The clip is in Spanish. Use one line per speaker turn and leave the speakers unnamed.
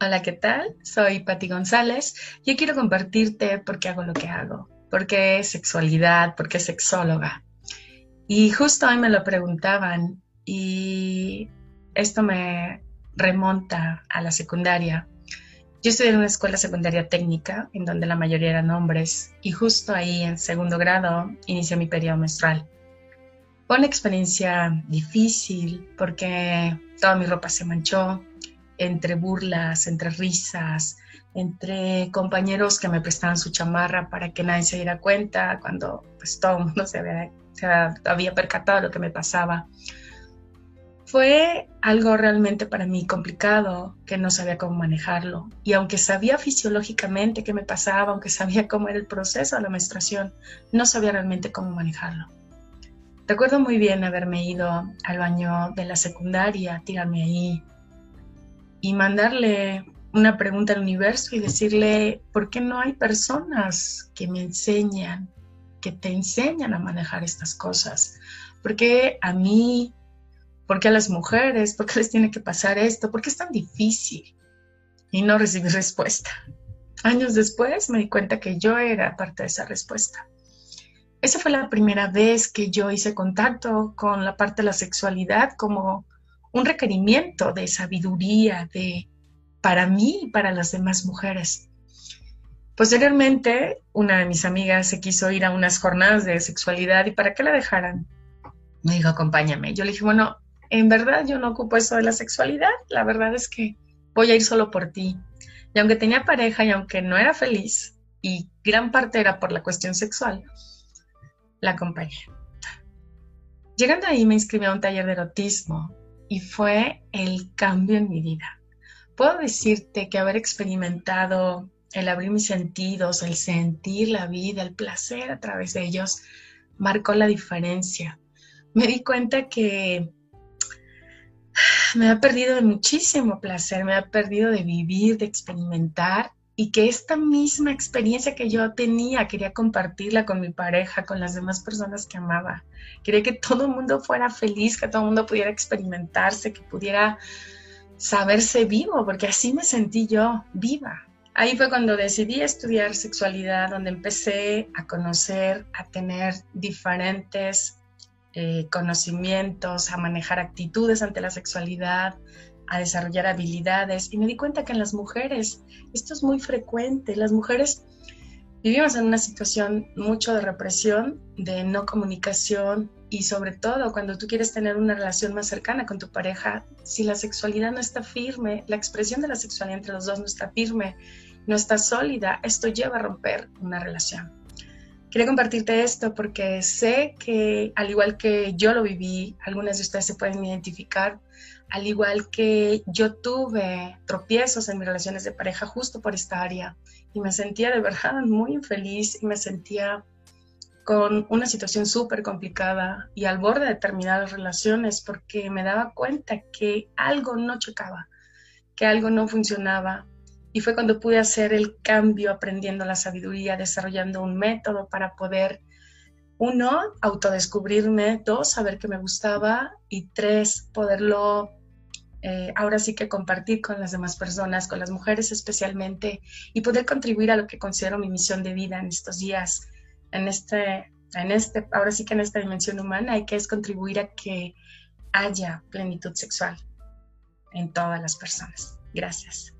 Hola, ¿qué tal? Soy Patti González. Yo quiero compartirte por qué hago lo que hago, por qué sexualidad, por qué sexóloga. Y justo hoy me lo preguntaban y esto me remonta a la secundaria. Yo estudié en una escuela secundaria técnica en donde la mayoría eran hombres y justo ahí en segundo grado inicié mi periodo menstrual. Fue una experiencia difícil porque toda mi ropa se manchó, entre burlas, entre risas, entre compañeros que me prestaban su chamarra para que nadie se diera cuenta cuando pues todo el mundo se había, percatado lo que me pasaba. Fue algo realmente para mí complicado que no sabía cómo manejarlo. Y aunque sabía fisiológicamente qué me pasaba, aunque sabía cómo era el proceso de la menstruación, no sabía realmente cómo manejarlo. Recuerdo muy bien haberme ido al baño de la secundaria, tirarme ahí, y mandarle una pregunta al universo y decirle, ¿por qué no hay personas que me enseñan, que te enseñan a manejar estas cosas? ¿Por qué a mí? ¿Por qué a las mujeres? ¿Por qué les tiene que pasar esto? ¿Por qué es tan difícil? Y no recibí respuesta. Años después me di cuenta que yo era parte de esa respuesta. Esa fue la primera vez que yo hice contacto con la parte de la sexualidad como un requerimiento de sabiduría de para mí y para las demás mujeres. Posteriormente, una de mis amigas se quiso ir a unas jornadas de sexualidad y para que la dejaran, me dijo, acompáñame. Yo le dije, bueno, en verdad yo no ocupo eso de la sexualidad, la verdad es que voy a ir solo por ti. Y aunque tenía pareja y aunque no era feliz, y gran parte era por la cuestión sexual, la acompañé. Llegando ahí me inscribí a un taller de erotismo y fue el cambio en mi vida. Puedo decirte que haber experimentado el abrir mis sentidos, el sentir la vida, el placer a través de ellos, marcó la diferencia. Me di cuenta que me ha perdido de muchísimo placer, me ha perdido de vivir, de experimentar y que esta misma experiencia que yo tenía quería compartirla con mi pareja, con las demás personas que amaba. Quería que todo el mundo fuera feliz, que todo el mundo pudiera experimentarse, que pudiera saberse vivo, porque así me sentí yo viva. Ahí fue cuando decidí estudiar sexualidad, donde empecé a conocer, a tener diferentes eh, conocimientos, a manejar actitudes ante la sexualidad, a desarrollar habilidades y me di cuenta que en las mujeres esto es muy frecuente. Las mujeres vivimos en una situación mucho de represión, de no comunicación y sobre todo cuando tú quieres tener una relación más cercana con tu pareja, si la sexualidad no está firme, la expresión de la sexualidad entre los dos no está firme, no está sólida, esto lleva a romper una relación. Quería compartirte esto porque sé que al igual que yo lo viví, algunas de ustedes se pueden identificar, al igual que yo tuve tropiezos en mis relaciones de pareja justo por esta área y me sentía de verdad muy infeliz y me sentía con una situación súper complicada y al borde de terminar las relaciones porque me daba cuenta que algo no chocaba, que algo no funcionaba. Y fue cuando pude hacer el cambio aprendiendo la sabiduría, desarrollando un método para poder uno, autodescubrirme, dos, saber que me gustaba y tres, poderlo eh, ahora sí que compartir con las demás personas, con las mujeres especialmente, y poder contribuir a lo que considero mi misión de vida en estos días, en este, en este, ahora sí que en esta dimensión humana, y que es contribuir a que haya plenitud sexual en todas las personas. Gracias.